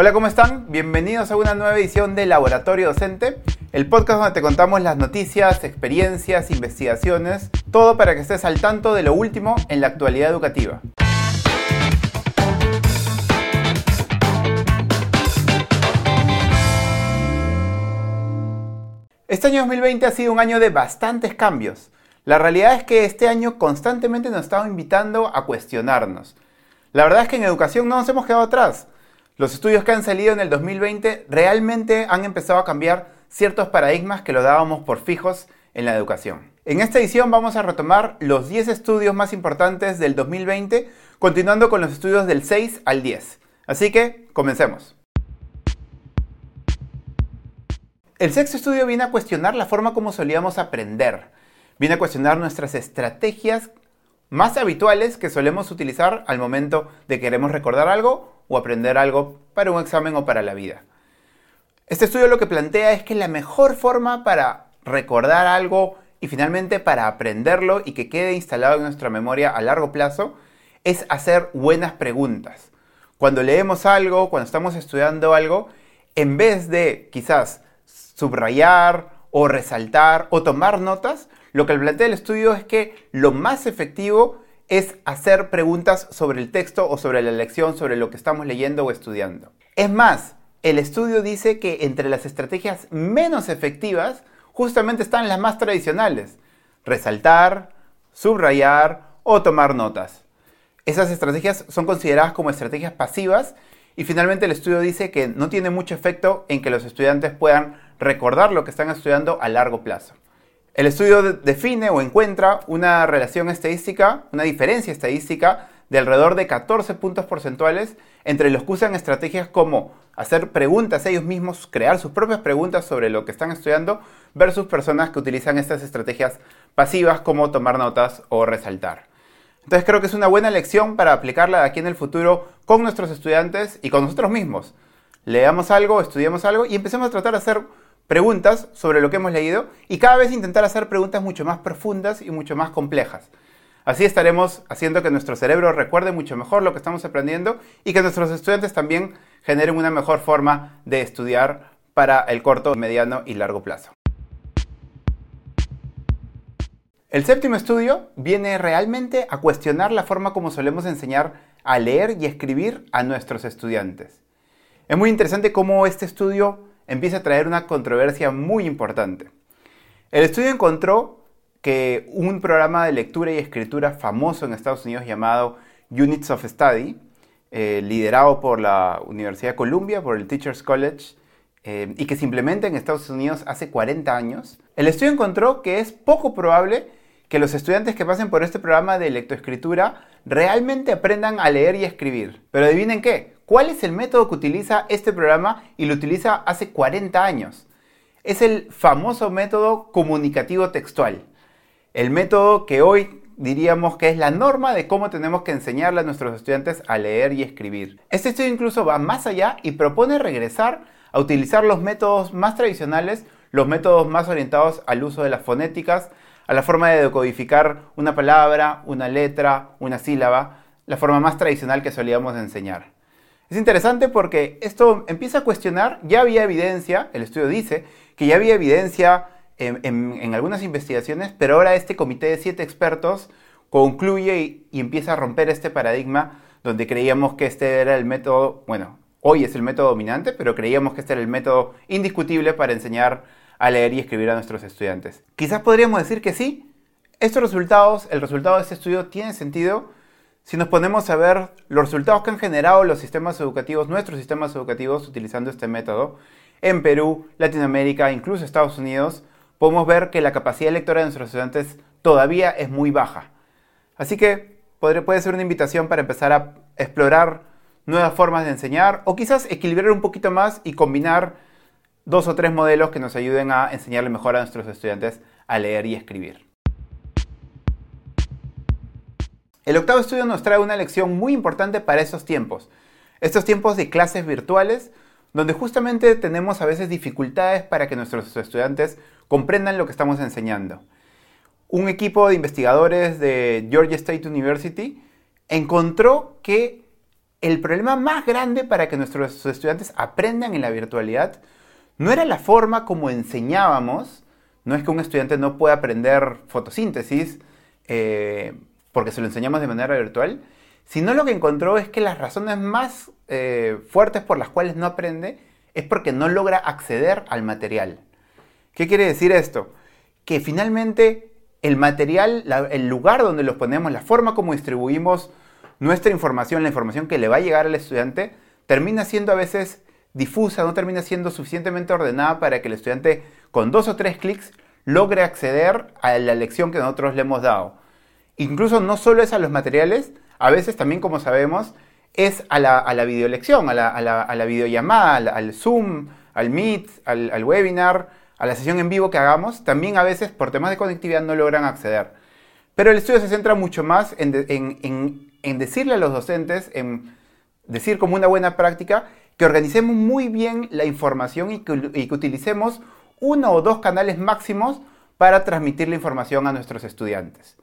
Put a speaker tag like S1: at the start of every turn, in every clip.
S1: Hola, ¿cómo están? Bienvenidos a una nueva edición de Laboratorio Docente, el podcast donde te contamos las noticias, experiencias, investigaciones, todo para que estés al tanto de lo último en la actualidad educativa. Este año 2020 ha sido un año de bastantes cambios. La realidad es que este año constantemente nos estaba invitando a cuestionarnos. La verdad es que en educación no nos hemos quedado atrás. Los estudios que han salido en el 2020 realmente han empezado a cambiar ciertos paradigmas que lo dábamos por fijos en la educación. En esta edición vamos a retomar los 10 estudios más importantes del 2020, continuando con los estudios del 6 al 10. Así que, comencemos. El sexto estudio viene a cuestionar la forma como solíamos aprender. Viene a cuestionar nuestras estrategias más habituales que solemos utilizar al momento de queremos recordar algo o aprender algo para un examen o para la vida. Este estudio lo que plantea es que la mejor forma para recordar algo y finalmente para aprenderlo y que quede instalado en nuestra memoria a largo plazo es hacer buenas preguntas. Cuando leemos algo, cuando estamos estudiando algo, en vez de quizás subrayar o resaltar o tomar notas, lo que plantea el estudio es que lo más efectivo es hacer preguntas sobre el texto o sobre la lección, sobre lo que estamos leyendo o estudiando. Es más, el estudio dice que entre las estrategias menos efectivas justamente están las más tradicionales. Resaltar, subrayar o tomar notas. Esas estrategias son consideradas como estrategias pasivas y finalmente el estudio dice que no tiene mucho efecto en que los estudiantes puedan recordar lo que están estudiando a largo plazo. El estudio define o encuentra una relación estadística, una diferencia estadística de alrededor de 14 puntos porcentuales entre los que usan estrategias como hacer preguntas ellos mismos, crear sus propias preguntas sobre lo que están estudiando, versus personas que utilizan estas estrategias pasivas como tomar notas o resaltar. Entonces creo que es una buena lección para aplicarla de aquí en el futuro con nuestros estudiantes y con nosotros mismos. Leamos algo, estudiemos algo y empecemos a tratar de hacer preguntas sobre lo que hemos leído y cada vez intentar hacer preguntas mucho más profundas y mucho más complejas. Así estaremos haciendo que nuestro cerebro recuerde mucho mejor lo que estamos aprendiendo y que nuestros estudiantes también generen una mejor forma de estudiar para el corto, mediano y largo plazo. El séptimo estudio viene realmente a cuestionar la forma como solemos enseñar a leer y escribir a nuestros estudiantes. Es muy interesante cómo este estudio empieza a traer una controversia muy importante. El estudio encontró que un programa de lectura y escritura famoso en Estados Unidos llamado Units of Study, eh, liderado por la Universidad de Columbia, por el Teachers College, eh, y que se implementa en Estados Unidos hace 40 años, el estudio encontró que es poco probable que los estudiantes que pasen por este programa de lectoescritura realmente aprendan a leer y escribir. Pero adivinen qué, ¿cuál es el método que utiliza este programa y lo utiliza hace 40 años? Es el famoso método comunicativo textual. El método que hoy diríamos que es la norma de cómo tenemos que enseñarle a nuestros estudiantes a leer y escribir. Este estudio incluso va más allá y propone regresar a utilizar los métodos más tradicionales, los métodos más orientados al uso de las fonéticas, a la forma de decodificar una palabra, una letra, una sílaba, la forma más tradicional que solíamos enseñar. Es interesante porque esto empieza a cuestionar, ya había evidencia, el estudio dice, que ya había evidencia en, algunas investigaciones, pero ahora este comité de siete expertos concluye y, empieza a romper este paradigma donde creíamos que este era el método, bueno, hoy es el método dominante, pero creíamos que este era el método indiscutible para enseñar a leer y escribir a nuestros estudiantes. Quizás podríamos decir que sí. Estos resultados, el resultado de este estudio tiene sentido si nos ponemos a ver los resultados que han generado los sistemas educativos, nuestros sistemas educativos utilizando este método. En Perú, Latinoamérica, incluso Estados Unidos, podemos ver que la capacidad lectora de nuestros estudiantes todavía es muy baja. Así que puede ser una invitación para empezar a explorar nuevas formas de enseñar o quizás equilibrar un poquito más y combinar dos o tres modelos que nos ayuden a enseñarle mejor a nuestros estudiantes a leer y escribir. El octavo estudio nos trae una lección muy importante para estos tiempos. Estos tiempos de clases virtuales, donde justamente tenemos a veces dificultades para que nuestros estudiantes comprendan lo que estamos enseñando. Un equipo de investigadores de Georgia State University encontró que el problema más grande para que nuestros estudiantes aprendan en la virtualidad no era la forma como enseñábamos, no es que un estudiante no pueda aprender fotosíntesis eh, porque se lo enseñamos de manera virtual, sino lo que encontró es que las razones más eh, fuertes por las cuales no aprende es porque no logra acceder al material. ¿Qué quiere decir esto? Que finalmente el material, el lugar donde los ponemos, la forma como distribuimos nuestra información, la información que le va a llegar al estudiante, termina siendo a veces difusa, no termina siendo suficientemente ordenada para que el estudiante con dos o tres clics logre acceder a la lección que nosotros le hemos dado. Incluso no solo es a los materiales, a veces también, como sabemos, es a la, a videolección, a la, a la, videollamada, al, Zoom, al Meet, al, webinar, a la sesión en vivo que hagamos, también a veces por temas de conectividad no logran acceder. Pero el estudio se centra mucho más en, decirle a los docentes, en decir como una buena práctica, que organicemos muy bien la información y que utilicemos uno o dos canales máximos para transmitir la información a nuestros estudiantes.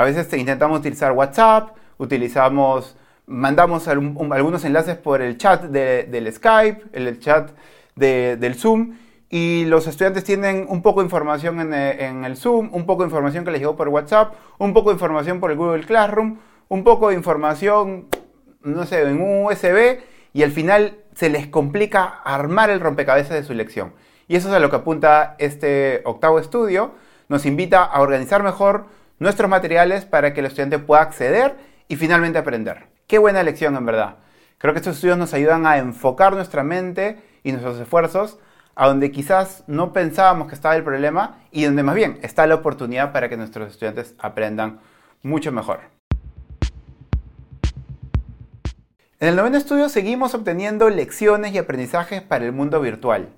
S1: A veces intentamos utilizar WhatsApp, utilizamos, mandamos algunos enlaces por el chat del Skype, el chat del Zoom, y los estudiantes tienen un poco de información en, en, el Zoom, un poco de información que les llegó por WhatsApp, un poco de información por el Google Classroom, un poco de información, no sé, en un USB, y al final se les complica armar el rompecabezas de su lección. Y eso es a lo que apunta este octavo estudio. Nos invita a organizar mejor nuestros materiales para que el estudiante pueda acceder y finalmente aprender. Qué buena lección en verdad. Creo que estos estudios nos ayudan a enfocar nuestra mente y nuestros esfuerzos a donde quizás no pensábamos que estaba el problema y donde más bien está la oportunidad para que nuestros estudiantes aprendan mucho mejor. En el noveno estudio seguimos obteniendo lecciones y aprendizajes para el mundo virtual.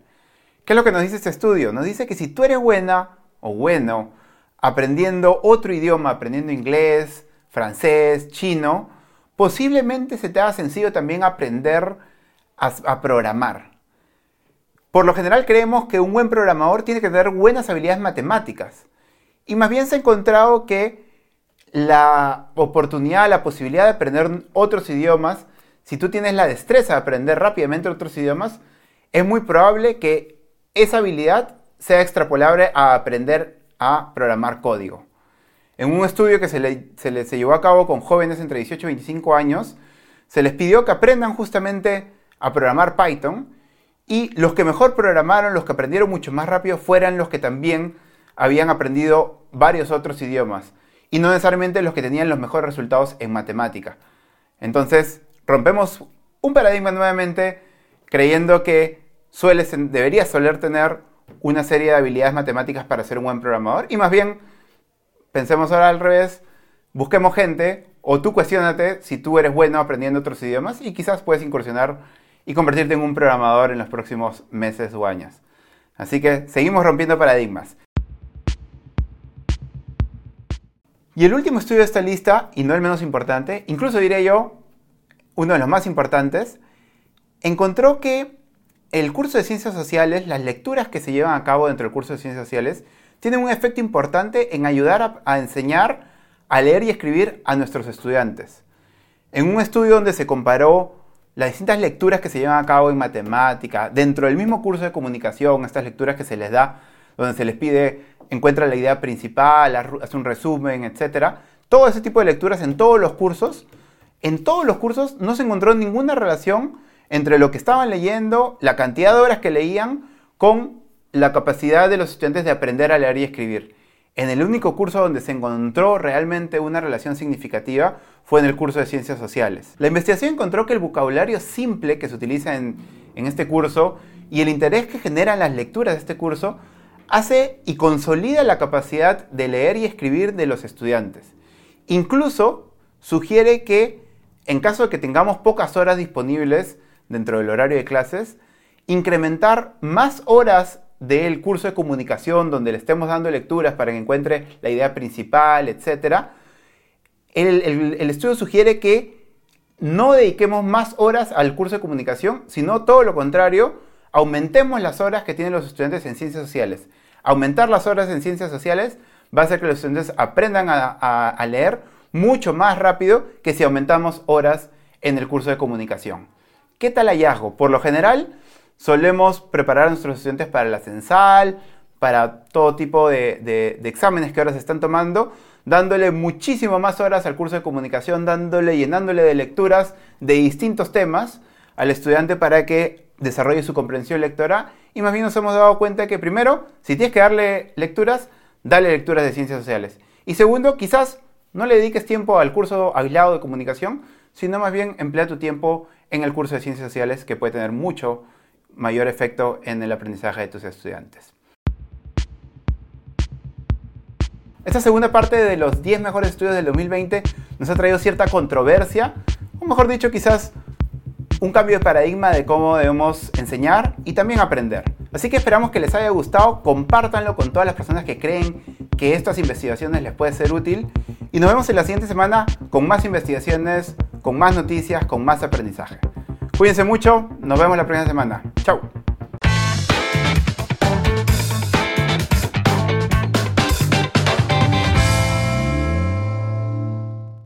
S1: ¿Qué es lo que nos dice este estudio? Nos dice que si tú eres buena o bueno aprendiendo otro idioma, aprendiendo inglés, francés, chino, posiblemente se te haga sencillo también aprender a, programar. Por lo general creemos que un buen programador tiene que tener buenas habilidades matemáticas. Y más bien se ha encontrado que la oportunidad, la posibilidad de aprender otros idiomas, si tú tienes la destreza de aprender rápidamente otros idiomas, es muy probable que esa habilidad sea extrapolable a aprender a programar código. En un estudio que se, le, se, llevó a cabo con jóvenes entre 18 y 25 años, se les pidió que aprendan justamente a programar Python y los que mejor programaron, los que aprendieron mucho más rápido, fueran los que también habían aprendido varios otros idiomas y no necesariamente los que tenían los mejores resultados en matemática. Entonces, rompemos un paradigma nuevamente creyendo que suele, debería soler tener una serie de habilidades matemáticas para ser un buen programador y más bien pensemos ahora al revés, busquemos gente o tú cuestionate si tú eres bueno aprendiendo otros idiomas y quizás puedes incursionar y convertirte en un programador en los próximos meses o años. Así que seguimos rompiendo paradigmas. Y el último estudio de esta lista, y no el menos importante, incluso diré yo, uno de los más importantes, encontró que el curso de ciencias sociales, las lecturas que se llevan a cabo dentro del curso de ciencias sociales, tienen un efecto importante en ayudar a, enseñar a leer y escribir a nuestros estudiantes. En un estudio donde se comparó las distintas lecturas que se llevan a cabo en matemática, dentro del mismo curso de comunicación, estas lecturas que se les da, donde se les pide encuentra la idea principal, hace un resumen, etc. Todo ese tipo de lecturas en todos los cursos, en todos los cursos no se encontró ninguna relación entre lo que estaban leyendo, la cantidad de horas que leían, con la capacidad de los estudiantes de aprender a leer y escribir. En el único curso donde se encontró realmente una relación significativa fue en el curso de Ciencias Sociales. La investigación encontró que el vocabulario simple que se utiliza en, en este curso y el interés que generan las lecturas de este curso hace y consolida la capacidad de leer y escribir de los estudiantes. Incluso sugiere que en caso de que tengamos pocas horas disponibles dentro del horario de clases, incrementar más horas del curso de comunicación donde le estemos dando lecturas para que encuentre la idea principal, etc., el, estudio sugiere que no dediquemos más horas al curso de comunicación, sino todo lo contrario, aumentemos las horas que tienen los estudiantes en ciencias sociales. Aumentar las horas en ciencias sociales va a hacer que los estudiantes aprendan a leer mucho más rápido que si aumentamos horas en el curso de comunicación. ¿Qué tal hallazgo? Por lo general, solemos preparar a nuestros estudiantes para la censal, para todo tipo de, exámenes que ahora se están tomando, dándole muchísimo más horas al curso de comunicación, dándole, llenándole de lecturas de distintos temas al estudiante para que desarrolle su comprensión lectora. Y más bien nos hemos dado cuenta que primero, si tienes que darle lecturas, dale lecturas de ciencias sociales. Y segundo, quizás no le dediques tiempo al curso aislado de comunicación, sino más bien emplea tu tiempo en el curso de ciencias sociales que puede tener mucho mayor efecto en el aprendizaje de tus estudiantes. Esta segunda parte de los 10 mejores estudios del 2020 nos ha traído cierta controversia, o mejor dicho, quizás un cambio de paradigma de cómo debemos enseñar y también aprender. Así que esperamos que les haya gustado, compártanlo con todas las personas que creen que estas investigaciones les puede ser útil y nos vemos en la siguiente semana con más investigaciones, con más noticias, con más aprendizaje. Cuídense mucho, nos vemos la próxima semana. Chao.